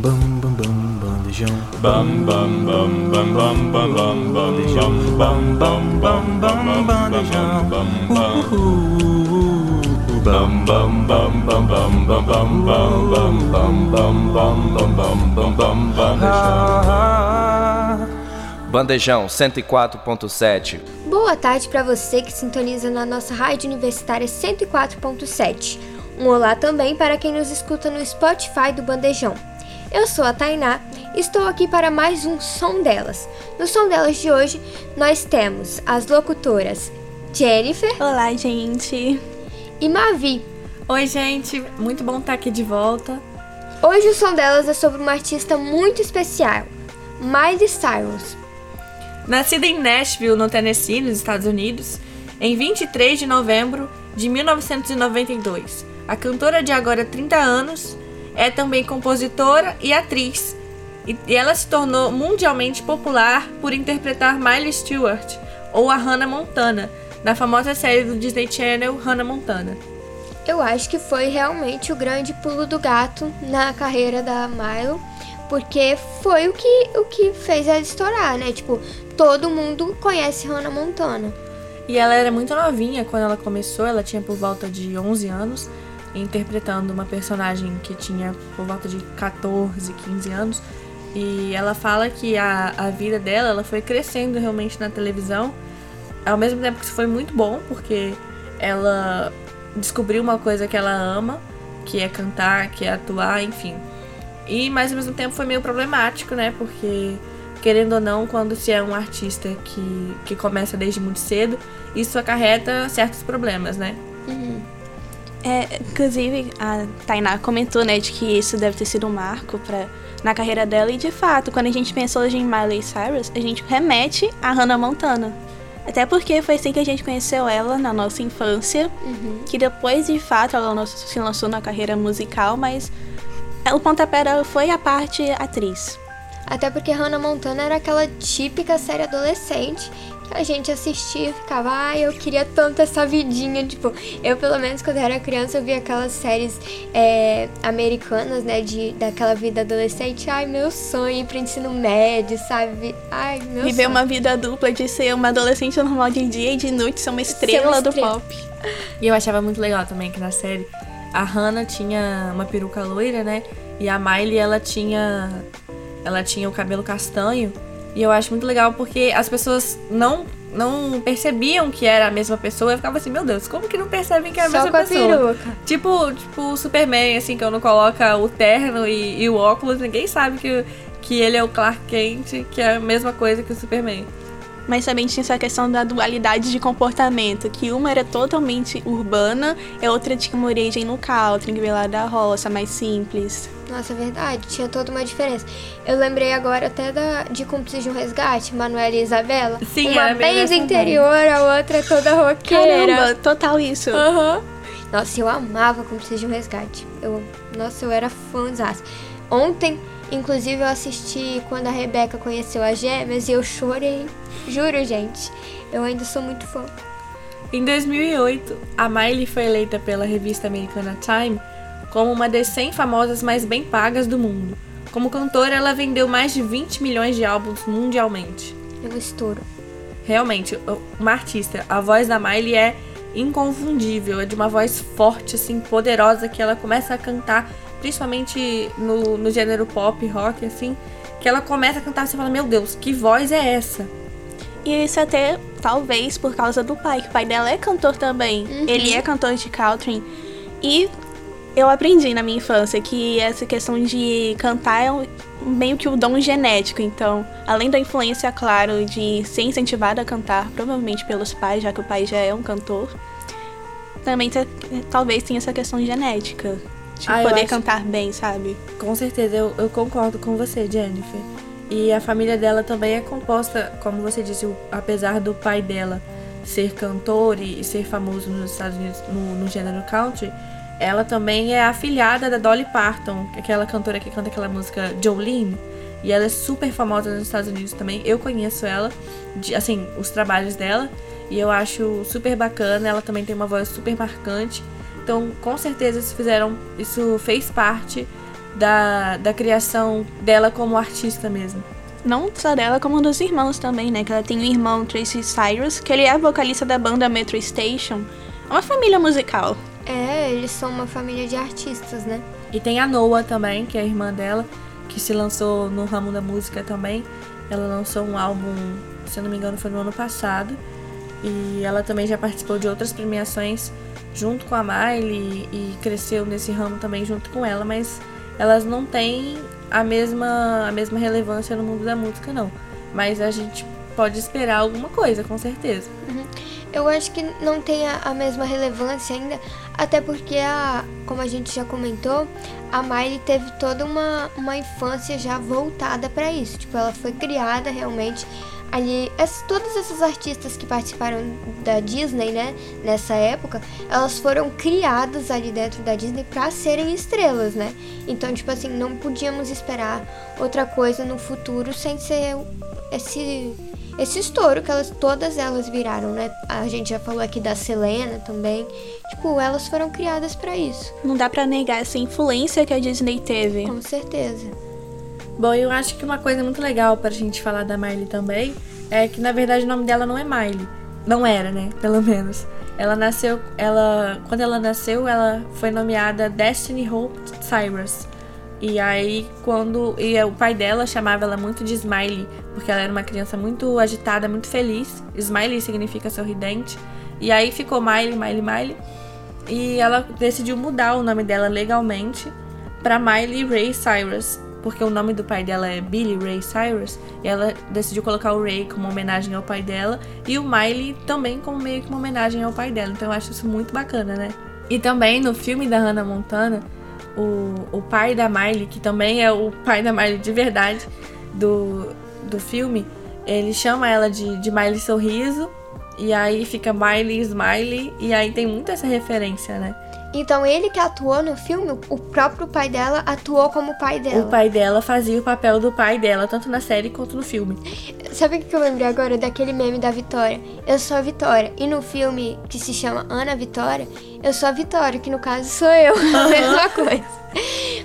Bam bam bam bandejão. Bam bam bam bam bam bam bam bandejão. Bam bam bam bam bandejão. Bam bam bam bam bam bam bam bam bam bam bam bam bam bam bam bandejão. Bandejão 104.7. Boa tarde para você que sintoniza na nossa rádio universitária 104.7. Um olá também para quem nos escuta no Spotify do Bandejão. Eu sou a Tainá e estou aqui para mais um Som Delas. No Som Delas de hoje, nós temos as locutoras Jennifer Olá, gente. e Mavi. Oi, gente. Muito bom estar aqui de volta. Hoje o Som Delas é sobre uma artista muito especial, Miley Cyrus. Nascida em Nashville, no Tennessee, nos Estados Unidos, em 23 de novembro de 1992. A cantora de agora 30 anos é também compositora e atriz. E ela se tornou mundialmente popular por interpretar Miley Stewart ou a Hannah Montana, na famosa série do Disney Channel Hannah Montana. Eu acho que foi realmente o grande pulo do gato na carreira da Milo, porque foi o que, o que fez ela estourar, né? Tipo, todo mundo conhece Hannah Montana. E ela era muito novinha quando ela começou, ela tinha por volta de 11 anos, interpretando uma personagem que tinha por volta de 14, 15 anos. E ela fala que a, a vida dela ela foi crescendo realmente na televisão, ao mesmo tempo que isso foi muito bom, porque ela descobriu uma coisa que ela ama, que é cantar, que é atuar, enfim. E mas ao mesmo tempo foi meio problemático, né? Porque querendo ou não, quando se é um artista que, que começa desde muito cedo, isso acarreta certos problemas, né? É, inclusive, a Tainá comentou, né, de que isso deve ter sido um marco pra, na carreira dela. E, de fato, quando a gente pensa hoje em Miley Cyrus, a gente remete a Hannah Montana. Até porque foi assim que a gente conheceu ela na nossa infância. Que depois, de fato, ela se lançou na carreira musical, mas o pontapé dela foi a parte atriz. Até porque Hannah Montana era aquela típica série adolescente a gente assistia e ficava, ai, eu queria tanto essa vidinha. Tipo, eu pelo menos quando era criança eu via aquelas séries é, americanas, né, de, daquela vida adolescente. Ai, meu sonho ir pro ensino médio, sabe? Ai, meu Viver sonho. uma vida dupla de ser uma adolescente normal de dia e de noite ser uma estrela do estrela. pop. E eu achava muito legal também que na série a Hannah tinha uma peruca loira, né? E a Miley, ela tinha ela tinha o cabelo castanho. E eu acho muito legal porque as pessoas não não percebiam que era a mesma pessoa. Eu ficava assim, meu Deus, como que não percebem que é a Só mesma com a pessoa? peruca. Tipo, tipo o Superman, assim, que não coloca o terno e, e o óculos, ninguém sabe que, que ele é o Clark Kent, que é a mesma coisa que o Superman. Mas também tinha essa questão da dualidade de comportamento, que uma era totalmente urbana e a outra tinha uma origem no country, nivelada da roça, mais simples. Nossa, é verdade, tinha toda uma diferença. Eu lembrei agora até da, de Cúmplices de um Resgate, Manuela e Isabela. Sim, uma era bem do interior, a outra toda roqueira. Caramba, total isso. Aham. Nossa, eu amava Cúmplices de um Resgate. Eu, nossa, eu era fãzaça. Ontem, inclusive, eu assisti quando a Rebeca conheceu as gêmeas e eu chorei. Juro, gente. Eu ainda sou muito fã. Em 2008, a Miley foi eleita pela revista americana Time como uma das 100 famosas mais bem pagas do mundo. Como cantora, ela vendeu mais de 20 milhões de álbuns mundialmente. Um estouro. Realmente, uma artista, a voz da Miley é inconfundível, é de uma voz forte, assim, poderosa, que ela começa a cantar, principalmente no, no gênero pop, rock, assim, que ela começa a cantar e você fala, meu Deus, que voz é essa? E isso até, talvez, por causa do pai, que o pai dela é cantor também. Ele é cantor de country. E eu aprendi na minha infância que essa questão de cantar é um- meio que o dom genético. Então, além da influência, claro, de ser incentivada a cantar, provavelmente pelos pais, já que o pai já é um cantor, também talvez tenha essa questão genética. De Ah, eu poder acho- cantar bem, sabe? Com certeza, eu, eu concordo com você, Jennifer. E a família dela também é composta, como você disse, apesar do pai dela ser cantor e, ser famoso nos Estados Unidos no, no gênero country, ela também é afilhada da Dolly Parton, que aquela cantora que canta aquela música Jolene. E ela é super famosa nos Estados Unidos também. Eu conheço ela, de- assim, os trabalhos dela. E eu acho super bacana. Ela também tem uma voz super marcante. Então, com certeza, isso fizeram. Isso fez parte da, da criação dela como artista mesmo. Não só dela, como dos irmãos também, né? Que ela tem um irmão, Tracy Cyrus, que ele é vocalista da banda Metro Station. É uma família musical. É, eles são uma família de artistas, né? E tem a Noah também, que é a irmã dela, que se lançou no ramo da música também. Ela lançou um álbum, se eu não me engano, foi no ano passado. E ela também já participou de outras premiações junto com a Miley e cresceu nesse ramo também junto com ela, mas elas não têm a mesma, a mesma relevância no mundo da música, não. Mas a gente pode esperar alguma coisa, com certeza. Uhum. Eu acho que não tem a, a, mesma relevância ainda, até porque, a, como a gente já comentou, a Miley teve toda uma, uma infância já voltada para isso. Tipo, ela foi criada realmente ali as, todas essas artistas que participaram da Disney, né, nessa época, elas foram criadas ali dentro da Disney para serem estrelas, né? Então, tipo assim, não podíamos esperar outra coisa no futuro sem ser esse esse estouro que elas todas elas viraram, né? A gente já falou aqui da Selena também. Tipo, elas foram criadas para isso. Não dá para negar essa influência que a Disney teve. Com certeza. Bom, eu acho que uma coisa muito legal pra gente falar da Miley também é que na verdade o nome dela não é Miley. Não era, né? Pelo menos. Ela nasceu, ela quando ela nasceu, ela foi nomeada Destiny Hope Cyrus. E aí quando e o pai dela chamava ela muito de Smiley, porque ela era uma criança muito agitada, muito feliz. Smiley significa sorridente. E aí ficou Miley, Miley, Miley. E ela decidiu mudar o nome dela legalmente para Miley Ray Cyrus, porque o nome do pai dela é Billy Ray Cyrus, e ela decidiu colocar o Ray como homenagem ao pai dela e o Miley também como meio que uma homenagem ao pai dela. Então eu acho isso muito bacana, né? E também no filme da Hannah Montana, o, o pai da Miley, que também é o pai da Miley de verdade do, do filme, ele chama ela de, de Miley Sorriso, e aí fica Miley Smiley, e aí tem muito essa referência, né? Então ele que atuou no filme, o próprio pai dela atuou como pai dela. O pai dela fazia o papel do pai dela, tanto na série quanto no filme. Sabe o que eu lembrei agora daquele meme da Vitória? Eu sou a Vitória. E no filme que se chama Ana Vitória, eu sou a Vitória, que no caso sou eu. a mesma coisa.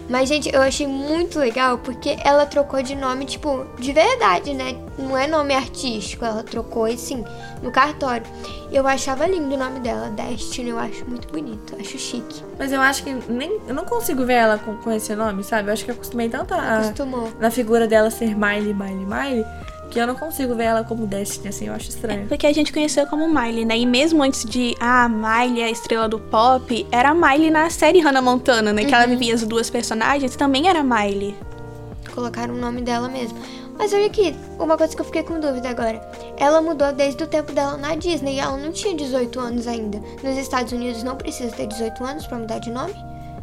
Mas, gente, eu achei muito legal porque ela trocou de nome, tipo, de verdade, né? Não é nome artístico, ela trocou, assim, no cartório. Eu achava lindo o nome dela, Destiny, eu acho muito bonito, acho chique. Mas eu acho que nem. Eu não consigo ver ela com, com esse nome, sabe? Eu acho que eu acostumei tanto a, Acostumou. na figura dela ser Miley, Miley, Miley que eu não consigo ver ela como Destiny, assim, eu acho estranho. É porque a gente conheceu como Miley, né? E mesmo antes de, ah, Miley é a estrela do pop, era a Miley na série Hannah Montana, né? Uhum. Que ela uhum. vivia as duas personagens, também era Miley. Colocaram o nome dela mesmo. Mas olha aqui, uma coisa que eu fiquei com dúvida agora. Ela mudou desde o tempo dela na Disney e ela não tinha 18 anos ainda. Nos Estados Unidos não precisa ter 18 anos para mudar de nome?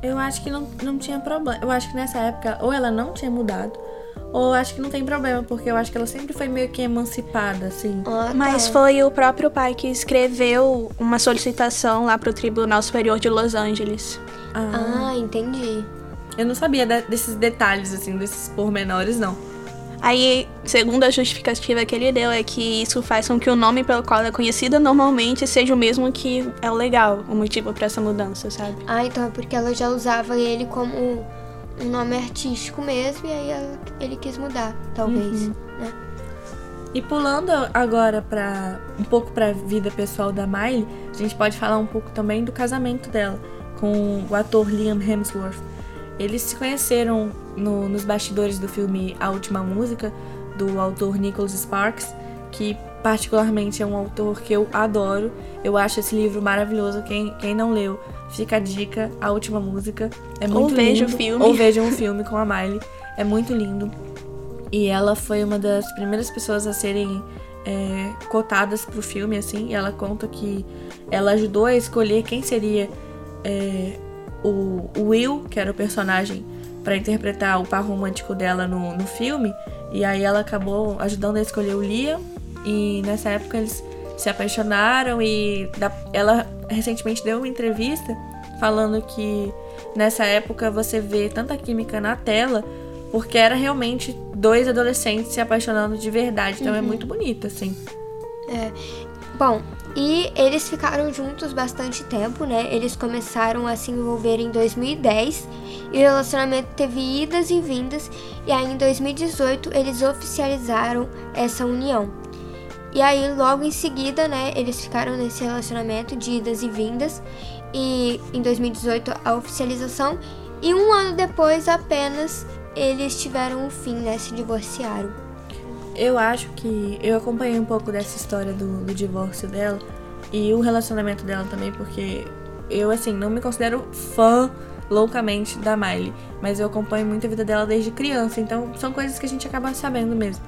Eu acho que não, não tinha problema. Eu acho que nessa época, ou ela não tinha mudado, ou acho que não tem problema, porque eu acho que ela sempre foi meio que emancipada, assim. Ah, tá. Mas foi o próprio pai que escreveu uma solicitação lá pro Tribunal Superior de Los Angeles. Ah, ah entendi. Eu não sabia desses detalhes, assim, desses pormenores, não. Aí, segundo a justificativa que ele deu, é que isso faz com que o nome pelo qual ela é conhecida normalmente seja o mesmo que é o legal, o motivo para essa mudança, sabe? Ah, então é porque ela já usava ele como um nome artístico mesmo, e aí ele quis mudar, talvez, uhum. né? E pulando agora para um pouco para a vida pessoal da Miley, a gente pode falar um pouco também do casamento dela com o ator Liam Hemsworth. Eles se conheceram no, nos bastidores do filme A Última Música, do autor Nicholas Sparks, que particularmente é um autor que eu adoro. Eu acho esse livro maravilhoso. Quem, quem não leu, fica a dica, A Última Música. É muito Ou lindo. veja o filme. Ou veja um filme com a Miley. É muito lindo. E ela foi uma das primeiras pessoas a serem é, cotadas pro filme, assim. E ela conta que ela ajudou a escolher quem seria é, o, o Will, que era o personagem para interpretar o par romântico dela no, no filme. E aí ela acabou ajudando a escolher o Liam e nessa época eles se apaixonaram e ela recentemente deu uma entrevista falando que nessa época você vê tanta química na tela porque era realmente dois adolescentes se apaixonando de verdade. Então é uhum. é muito bonito, assim. É. Bom, E eles ficaram juntos bastante tempo, né? Eles começaram a se envolver em 2010 e o relacionamento teve idas e vindas. E aí em 2018 eles oficializaram essa união. E aí logo em seguida, né, eles ficaram nesse relacionamento de idas e vindas. E em 2018 a oficialização. E um ano depois apenas eles tiveram um fim, né? Se divorciaram. Eu acho que eu acompanhei um pouco dessa história do, do divórcio dela e o relacionamento dela também, porque eu, assim, não me considero fã loucamente da Miley, mas eu acompanho muito a vida dela desde criança, então são coisas que a gente acaba sabendo mesmo.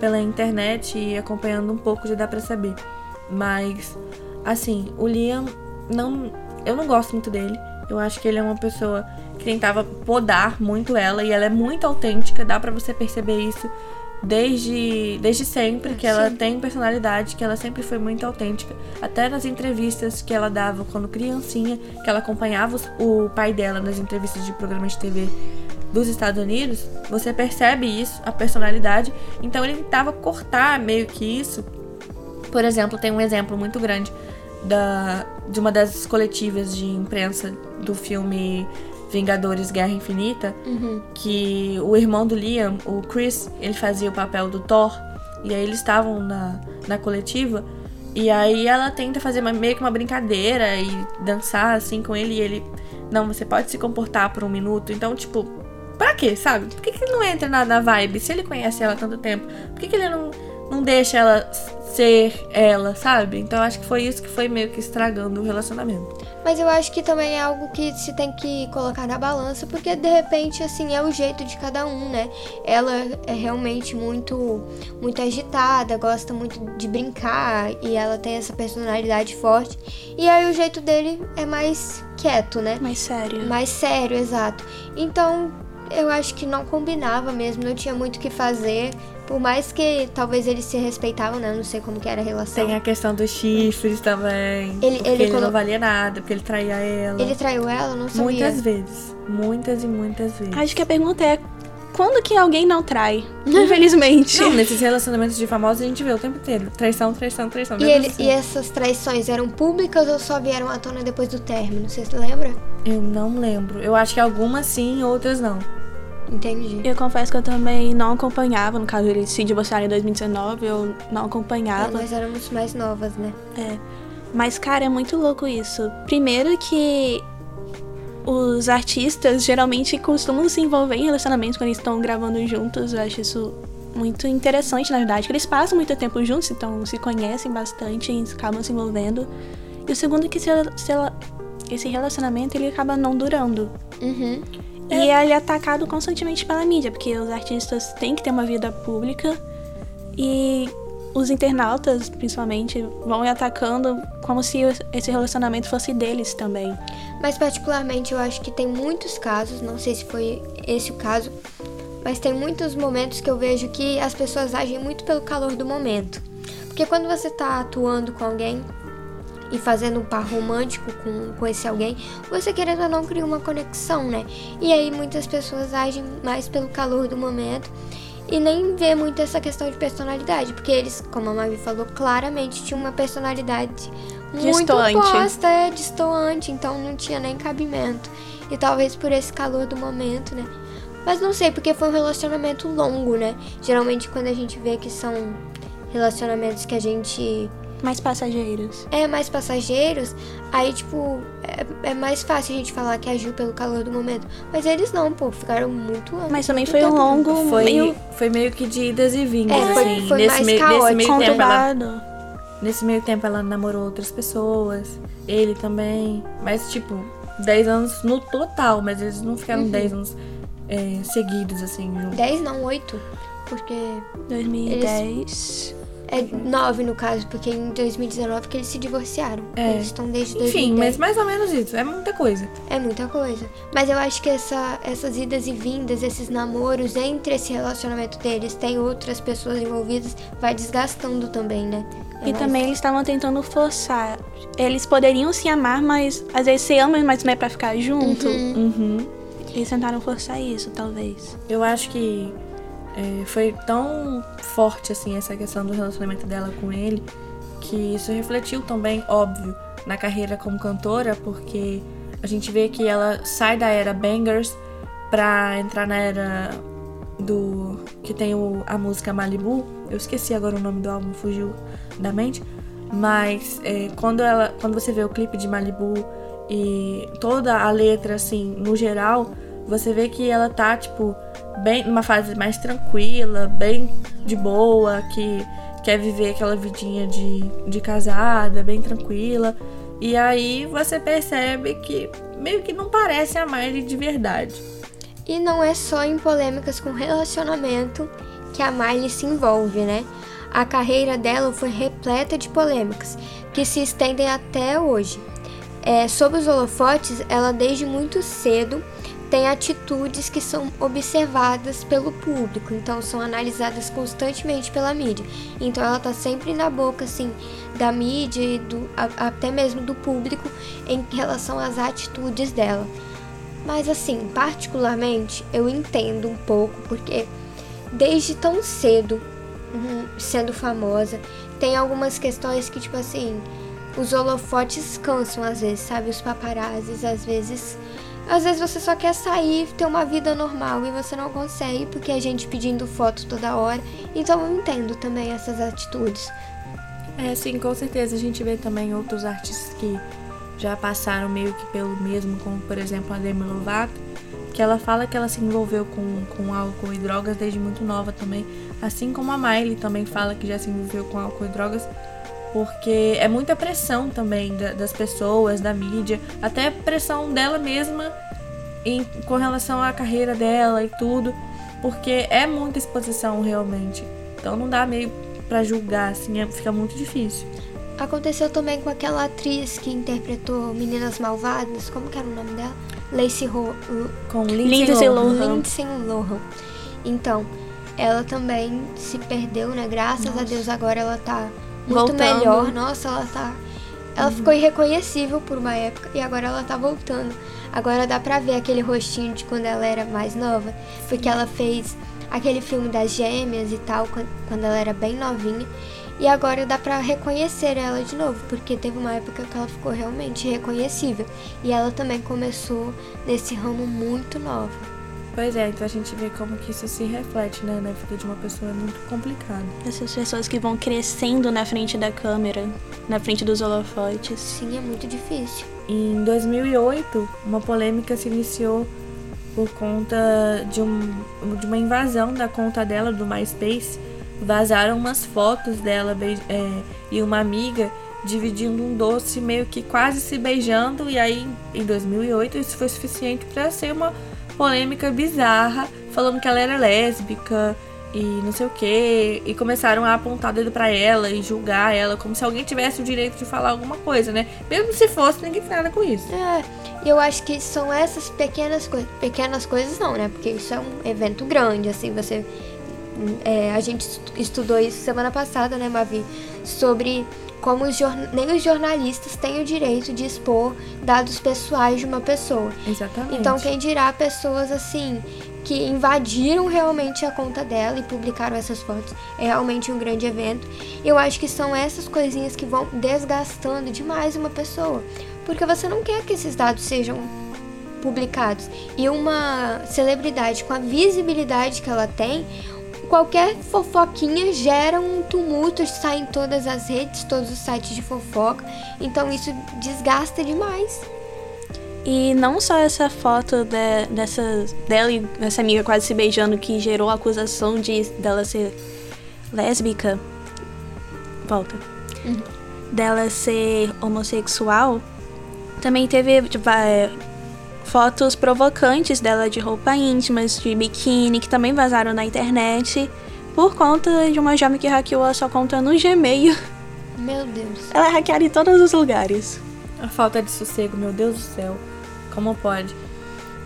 Pela internet e acompanhando um pouco já dá pra saber. Mas, assim, o Liam não. Eu não gosto muito dele. Eu acho que ele é uma pessoa que tentava podar muito ela e ela é muito autêntica, dá para você perceber isso desde, desde sempre, que ela tem personalidade, que ela sempre foi muito autêntica. Até nas entrevistas que ela dava quando criancinha, que ela acompanhava o pai dela nas entrevistas de programas de TV dos Estados Unidos, você percebe isso, a personalidade. Então ele tentava cortar meio que isso. Por exemplo, tem um exemplo muito grande da, de uma das coletivas de imprensa do filme Vingadores Guerra Infinita, Uhum. que o irmão do Liam, o Chris, ele fazia o papel do Thor, e aí eles estavam na, na coletiva, e aí ela tenta fazer uma- meio que uma brincadeira e dançar assim com ele, e ele, não, você pode se comportar por um minuto, então, tipo, pra quê, sabe? Por que, que ele não entra na, na vibe? Se ele conhece ela há tanto tempo, por que, que ele não, não deixa ela ser ela, sabe? Então acho que foi isso que foi meio que estragando o relacionamento. Mas eu acho que também é algo que se tem que colocar na balança, porque de repente, assim, é o jeito de cada um, né? Ela é realmente muito, muito agitada, gosta muito de brincar e ela tem essa personalidade forte. E aí o jeito dele é mais quieto, né? Mais sério. Mais sério, exato. Então, eu acho que não combinava mesmo, não tinha muito o que fazer. Por mais que talvez eles se respeitavam, né? Eu não sei como que era a relação. Tem a questão dos chifres também. Ele- porque ele ele, colo- não valia nada, porque ele traía ela. Ele traiu ela? Não sabia. Muitas vezes. Muitas e muitas vezes. Acho que a pergunta é: quando que alguém não trai? Infelizmente. Não, nesses relacionamentos de famosos a gente vê o tempo inteiro. Traição, traição, traição. E, ele, e essas traições eram públicas ou só vieram à tona depois do término? Você se lembra? Eu não lembro. Eu acho que algumas sim, outras não. Entendi. Eu confesso que eu também não acompanhava, no caso eles se divorciaram em 2019, eu não É, acompanhava. nós éramos mais novas, né? É. Mas, cara, é muito louco isso. Primeiro que os artistas geralmente costumam se envolver em relacionamentos quando eles estão gravando juntos. Eu acho isso muito interessante, na verdade. Que eles passam muito tempo juntos, então se conhecem bastante e acabam se envolvendo. E o segundo é que esse, esse- esse relacionamento ele acaba não durando. Uhum. E ele é atacado constantemente pela mídia, porque os artistas têm que ter uma vida pública e os internautas, principalmente, vão atacando como se esse relacionamento fosse deles também. Mas particularmente eu acho que tem muitos casos, não sei se foi esse o caso, mas tem muitos momentos que eu vejo que as pessoas agem muito pelo calor do momento. Porque quando você tá atuando com alguém e fazendo um par romântico com, com esse alguém, você querendo ou não cria uma conexão, né? E aí muitas pessoas agem mais pelo calor do momento e nem vê muito essa questão de personalidade, porque eles, como a Mavi falou, claramente tinham uma personalidade muito oposta, é distoante, então não tinha nem cabimento. E talvez por esse calor do momento, né? Mas não sei, porque foi um relacionamento longo, né? Geralmente quando a gente vê que são relacionamentos que a gente Mais passageiros. é mais passageiros, aí, tipo, é, é mais fácil a gente falar que agiu pelo calor do momento. Mas eles não, pô, ficaram muito anos. Mas também foi um tempo longo, Foi meio foi meio que de idas e vindas, É, foi- assim. foi nesse, mais meio, nesse caótico. meio tempo ela, conturbado. Nesse meio tempo ela namorou outras pessoas. Ele também. Mas, tipo, 10 anos no total, mas eles não ficaram Uhum. 10 anos é, seguidos, assim, juntos. 10, não, 8. Porque 2010. É 9 no caso, porque em 2019 que eles se divorciaram. É. Eles estão desde 2010. Enfim, mas mais ou menos isso. É muita coisa. É muita coisa. Mas eu acho que essa, essas idas e vindas, esses namoros entre esse relacionamento deles, tem outras pessoas envolvidas, vai desgastando também, né? É E mais- também eles estavam tentando forçar. Eles poderiam se amar, mas às vezes se amam, mas não é pra ficar junto. Uhum. Eles tentaram forçar isso, talvez. Eu acho que é, foi tão forte, assim, essa questão do relacionamento dela com ele, que isso refletiu também, óbvio, na carreira como cantora, porque a gente vê que ela sai da era bangers pra entrar na era do que tem o, a música Malibu. Eu esqueci agora o nome do álbum, fugiu da mente. Mas é, quando ela, quando você vê o clipe de Malibu e toda a letra assim, no geral, você vê que ela tá tipo bem numa fase mais tranquila, bem de boa, que quer viver aquela vidinha de, de casada, bem tranquila. E aí você percebe que meio que não parece a Miley de verdade. E não é só em polêmicas com relacionamento que a Miley se envolve, né? A carreira dela foi repleta de polêmicas que se estendem até hoje. É, os holofotes, ela desde muito cedo tem atitudes que são observadas pelo público, então são analisadas constantemente pela mídia. Então ela tá sempre na boca assim da mídia e do, a, até mesmo do público em relação às atitudes dela. Mas assim, particularmente, eu entendo um pouco porque desde tão cedo, uhum, sendo famosa, tem algumas questões que tipo assim, os holofotes cansam às vezes, sabe? Os paparazzis às vezes às vezes você só quer sair, ter uma vida normal e você não consegue porque a gente pedindo foto toda hora. Então eu entendo também essas atitudes. É, sim, com certeza a gente vê também outros artistas que já passaram meio que pelo mesmo, como por exemplo a Demi Lovato, que ela fala que ela se envolveu com, com álcool e drogas desde muito nova também, assim como a Miley também fala que já se envolveu com álcool e drogas porque é muita pressão também da, das pessoas, da mídia, até pressão dela mesma em, com relação à carreira dela e tudo, porque é muita exposição realmente. Então não dá meio para julgar, assim, é, fica muito difícil. Aconteceu também com aquela atriz que interpretou Meninas Malvadas, como que era o nome dela? Lacey Ho com Lindsay Lohan. Lindsay Lohan. Então, ela também se perdeu, né? Graças Nossa. a Deus agora ela tá muito voltando. melhor. Nossa, ela tá. Ela uhum. ficou irreconhecível por uma época e agora ela tá voltando. Agora dá pra ver aquele rostinho de quando ela era mais nova, porque ela fez aquele filme das gêmeas e tal, quando ela era bem novinha. E agora dá pra reconhecer ela de novo, porque teve uma época que ela ficou realmente reconhecível. E ela também começou nesse ramo muito nova. Pois é, então a gente vê como que isso se reflete né, na vida de uma pessoa é muito complicado. Essas pessoas que vão crescendo na frente da câmera, na frente dos holofotes. Sim, é muito difícil. Em 2008, uma polêmica se iniciou por conta de, um, de uma invasão da conta dela do MySpace. Vazaram umas fotos dela é, e uma amiga dividindo um doce, meio que quase se beijando. E aí, em 2008, isso foi suficiente para ser uma polêmica bizarra, falando que ela era lésbica e não sei o que, e começaram a apontar dedo para ela e julgar ela como se alguém tivesse o direito de falar alguma coisa, né? Mesmo se fosse, ninguém tem nada com isso. É, eu acho que são essas pequenas coisas, pequenas coisas não, né? Porque isso é um evento grande, assim, você é, a gente estudou isso semana passada, né, Mavi, sobre como os nem os jornalistas têm o direito de expor dados pessoais de uma pessoa. Exatamente. Então, quem dirá pessoas assim que invadiram realmente a conta dela e publicaram essas fotos. É realmente um grande evento. Eu acho que são essas coisinhas que vão desgastando demais uma pessoa, porque você não quer que esses dados sejam publicados. E uma celebridade com a visibilidade que ela tem, qualquer fofoquinha gera um tumulto, sai em todas as redes, todos os sites de fofoca. Então isso desgasta demais. E não só essa foto de, dessa, dela e essa amiga quase se beijando que gerou a acusação de dela ser lésbica. Volta. Uhum. Dela ser homossexual. Também teve tipo, é, fotos provocantes dela de roupa íntimas, de biquíni, que também vazaram na internet por conta de uma jovem que hackeou a sua conta no Gmail. Meu Deus. Ela é hackeada em todos os lugares. A falta de sossego, meu Deus do céu. Como pode?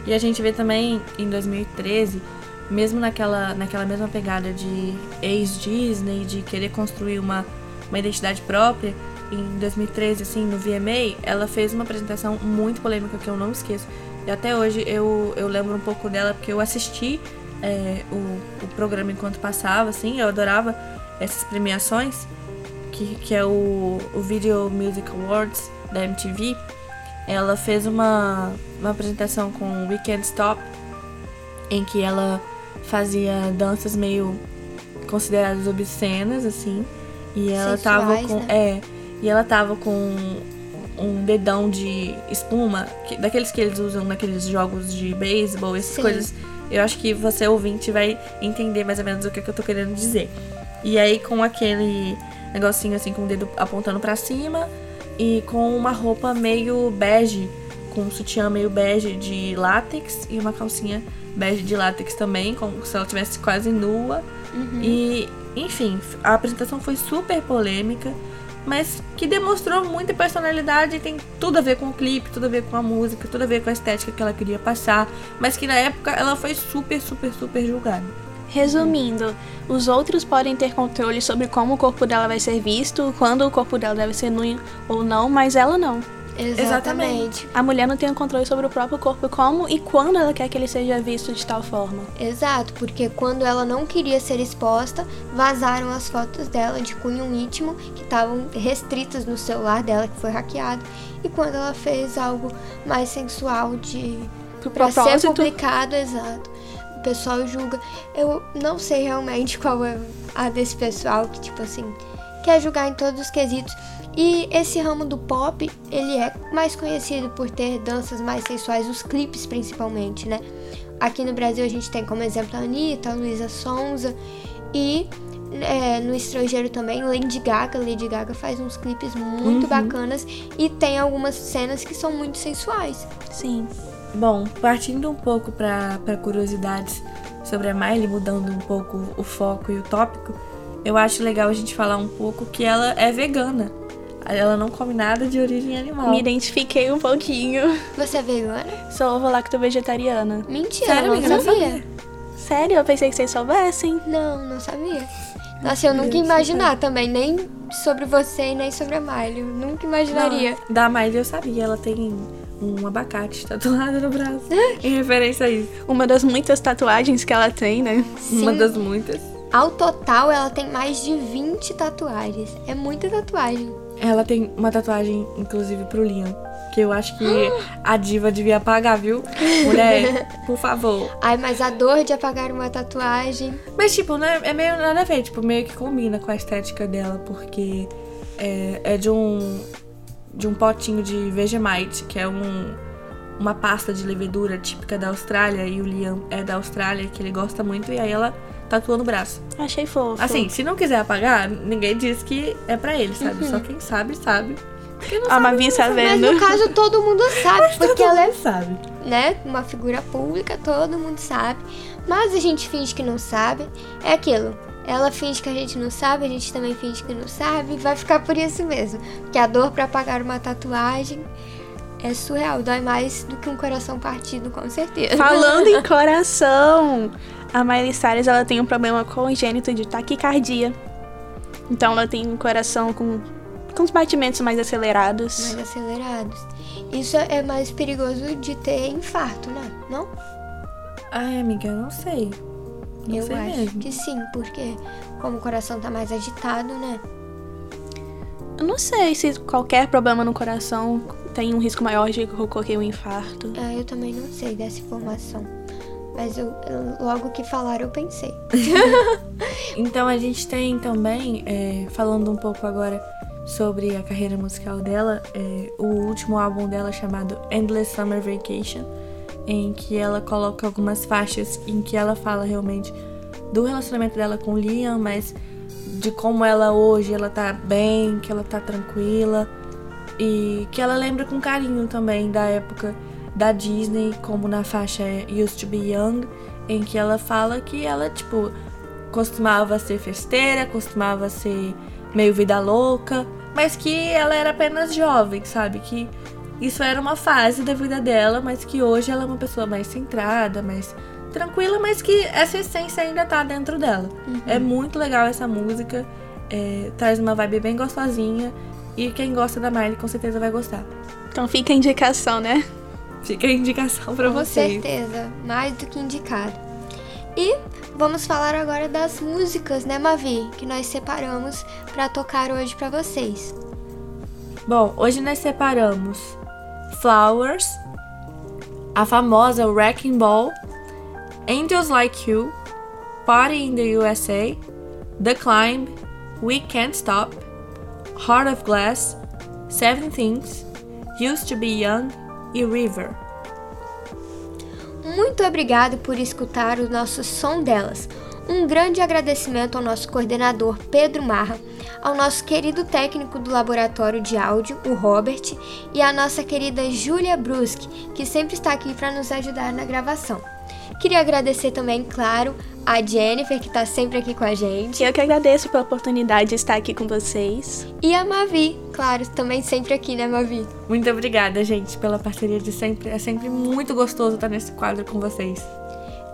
E a gente vê também em 2013, mesmo naquela, naquela mesma pegada de ex-Disney, de querer construir uma, uma identidade própria, em 2013, assim, no VMA, ela fez uma apresentação muito polêmica que eu não esqueço, e até hoje eu, eu lembro um pouco dela porque eu assisti é, o, o programa enquanto passava, assim, eu adorava essas premiações. que, que é o, o Video Music Awards da MTV, ela fez uma, uma apresentação com We Can't Stop, em que ela fazia danças meio consideradas obscenas, assim. E ela tava Sensuais, com. né? É. E ela tava com um dedão de espuma, que- daqueles que eles usam naqueles jogos de beisebol, essas Sim. coisas. Eu acho que você ouvinte vai entender mais ou menos o que, que eu tô querendo dizer. E aí com aquele negocinho assim com o dedo apontando pra cima e com uma roupa meio bege, com um sutiã meio bege de látex e uma calcinha bege de látex também, como se ela estivesse quase nua. E, enfim, a apresentação foi super polêmica, mas que demonstrou muita personalidade e tem tudo a ver com o clipe, tudo a ver com a música, tudo a ver com a estética que ela queria passar, mas que na época ela foi super, super, super julgada. Resumindo, os outros podem ter controle sobre como o corpo dela vai ser visto, quando o corpo dela deve ser nu ou não, mas ela não. Exatamente. A mulher não tem o controle sobre o próprio corpo, como e quando ela quer que ele seja visto de tal forma. Exato, porque quando ela não queria ser exposta, vazaram as fotos dela de cunho íntimo que estavam restritas no celular dela, que foi hackeado. E quando ela fez algo mais sensual de Pro pra ser publicado, exato. O pessoal julga. Eu não sei realmente qual é a desse pessoal que, tipo assim, quer julgar em todos os quesitos. E esse ramo do pop, ele é mais conhecido por ter danças mais sensuais, os clipes principalmente, né? Aqui no Brasil a gente tem como exemplo a Anitta, a Luísa Sonza e é, no estrangeiro também Lady Gaga. Lady Gaga faz uns clipes muito bacanas e tem algumas cenas que são muito sensuais. Sim. Bom, partindo um pouco para curiosidades sobre a Miley, mudando um pouco o foco e o tópico, eu acho legal a gente falar um pouco que ela é vegana. Ela não come nada de origem animal. Me identifiquei um pouquinho. Você é vegana? Sou ovo-lacto-vegetariana. Mentira, Sério, amiga? não Não sabia. sabia. Sério? Eu pensei que vocês soubessem. Não, não sabia. Nossa, eu nunca ia imaginar também, nem sobre você e nem sobre a Miley. Eu nunca imaginaria. Não, Da Miley eu sabia, ela tem um abacate tatuado no braço. em referência a isso. Uma das muitas tatuagens que ela tem, né? Uma Sim. das muitas. Ao total, ela tem mais de 20 tatuagens. É muita tatuagem. Ela tem uma tatuagem, inclusive, pro Liam. Que eu acho que a diva devia pagar, viu? Mulher, por favor. Ai, mas a dor de apagar uma tatuagem. Mas, tipo, né, é meio nada a ver, tipo, meio que combina com a estética dela, porque é, é de um de um potinho de Vegemite, que é um, uma pasta de levedura típica da Austrália, e o Liam é da Austrália, que ele gosta muito, e aí ela tatua no braço. Achei fofo. Assim, se não quiser apagar, ninguém diz que é pra ele, sabe? Só quem sabe, sabe. Quem não a sabe, Mavinha está Mas no caso, todo mundo sabe, porque todo ela é mundo sabe. né, uma figura pública, todo mundo sabe. Mas a gente finge que não sabe. É aquilo. Ela finge que a gente não sabe, a gente também finge que não sabe. Vai ficar por isso mesmo. Porque a dor pra apagar uma tatuagem é surreal. Dói mais do que um coração partido, com certeza. Falando em coração, a Miley Cyrus ela tem um problema congênito de taquicardia. Então ela tem um coração com, com os batimentos mais acelerados. mais acelerados. Isso é mais perigoso de ter infarto, né? Não? Ai, amiga, eu não sei. Não Eu sei acho mesmo. que sim, porque como o coração tá mais agitado, né? Eu não sei se qualquer problema no coração tem um risco maior de ocorrer um infarto. Ah, eu também não sei dessa informação. Mas eu, logo que falaram, eu pensei. Então a gente tem também, é, falando um pouco agora sobre a carreira musical dela, é, o último álbum dela chamado Endless Summer Vacation, em que ela coloca algumas faixas em que ela fala realmente do relacionamento dela com o Liam, mas de como ela hoje ela tá bem, que ela tá tranquila e que ela lembra com carinho também da época da Disney, como na faixa Used to Be Young, em que ela fala que ela, tipo, costumava ser festeira, costumava ser meio vida louca, mas que ela era apenas jovem, sabe? Que isso era uma fase da vida dela, mas que hoje ela é uma pessoa mais centrada, mais tranquila, mas que essa essência ainda tá dentro dela. É muito legal essa música, é, traz uma vibe bem gostosinha. E quem gosta da Miley com certeza vai gostar. Então fica a indicação, né? Fica a indicação pra Com vocês. certeza, mais do que indicado. E vamos falar agora das músicas, né, Mavi, que nós separamos para tocar hoje para vocês. Bom, hoje nós separamos Flowers, a famosa Wrecking Ball, Angels Like You, Party in the USA, The Climb, We Can't Stop, Heart of Glass, Seven Things, Used to Be Young e River. Muito obrigado por escutar o nosso som delas. Um grande agradecimento ao nosso coordenador Pedro Marra, ao nosso querido técnico do laboratório de áudio, o Robert, e à nossa querida Júlia Bruschi, que sempre está aqui para nos ajudar na gravação. Queria agradecer também, claro, a Jennifer, que está sempre aqui com a gente. Eu que agradeço pela oportunidade de estar aqui com vocês. E a Mavi, claro, também sempre aqui, né, Mavi? Muito obrigada, gente, pela parceria de sempre. É sempre muito gostoso estar nesse quadro com vocês.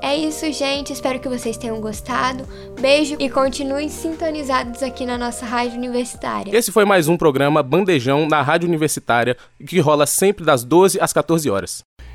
É isso, gente. Espero que vocês tenham gostado. Beijo e continuem sintonizados aqui na nossa rádio universitária. Esse foi mais um programa Bandejão na Rádio Universitária, que rola sempre das 12 às 14 horas.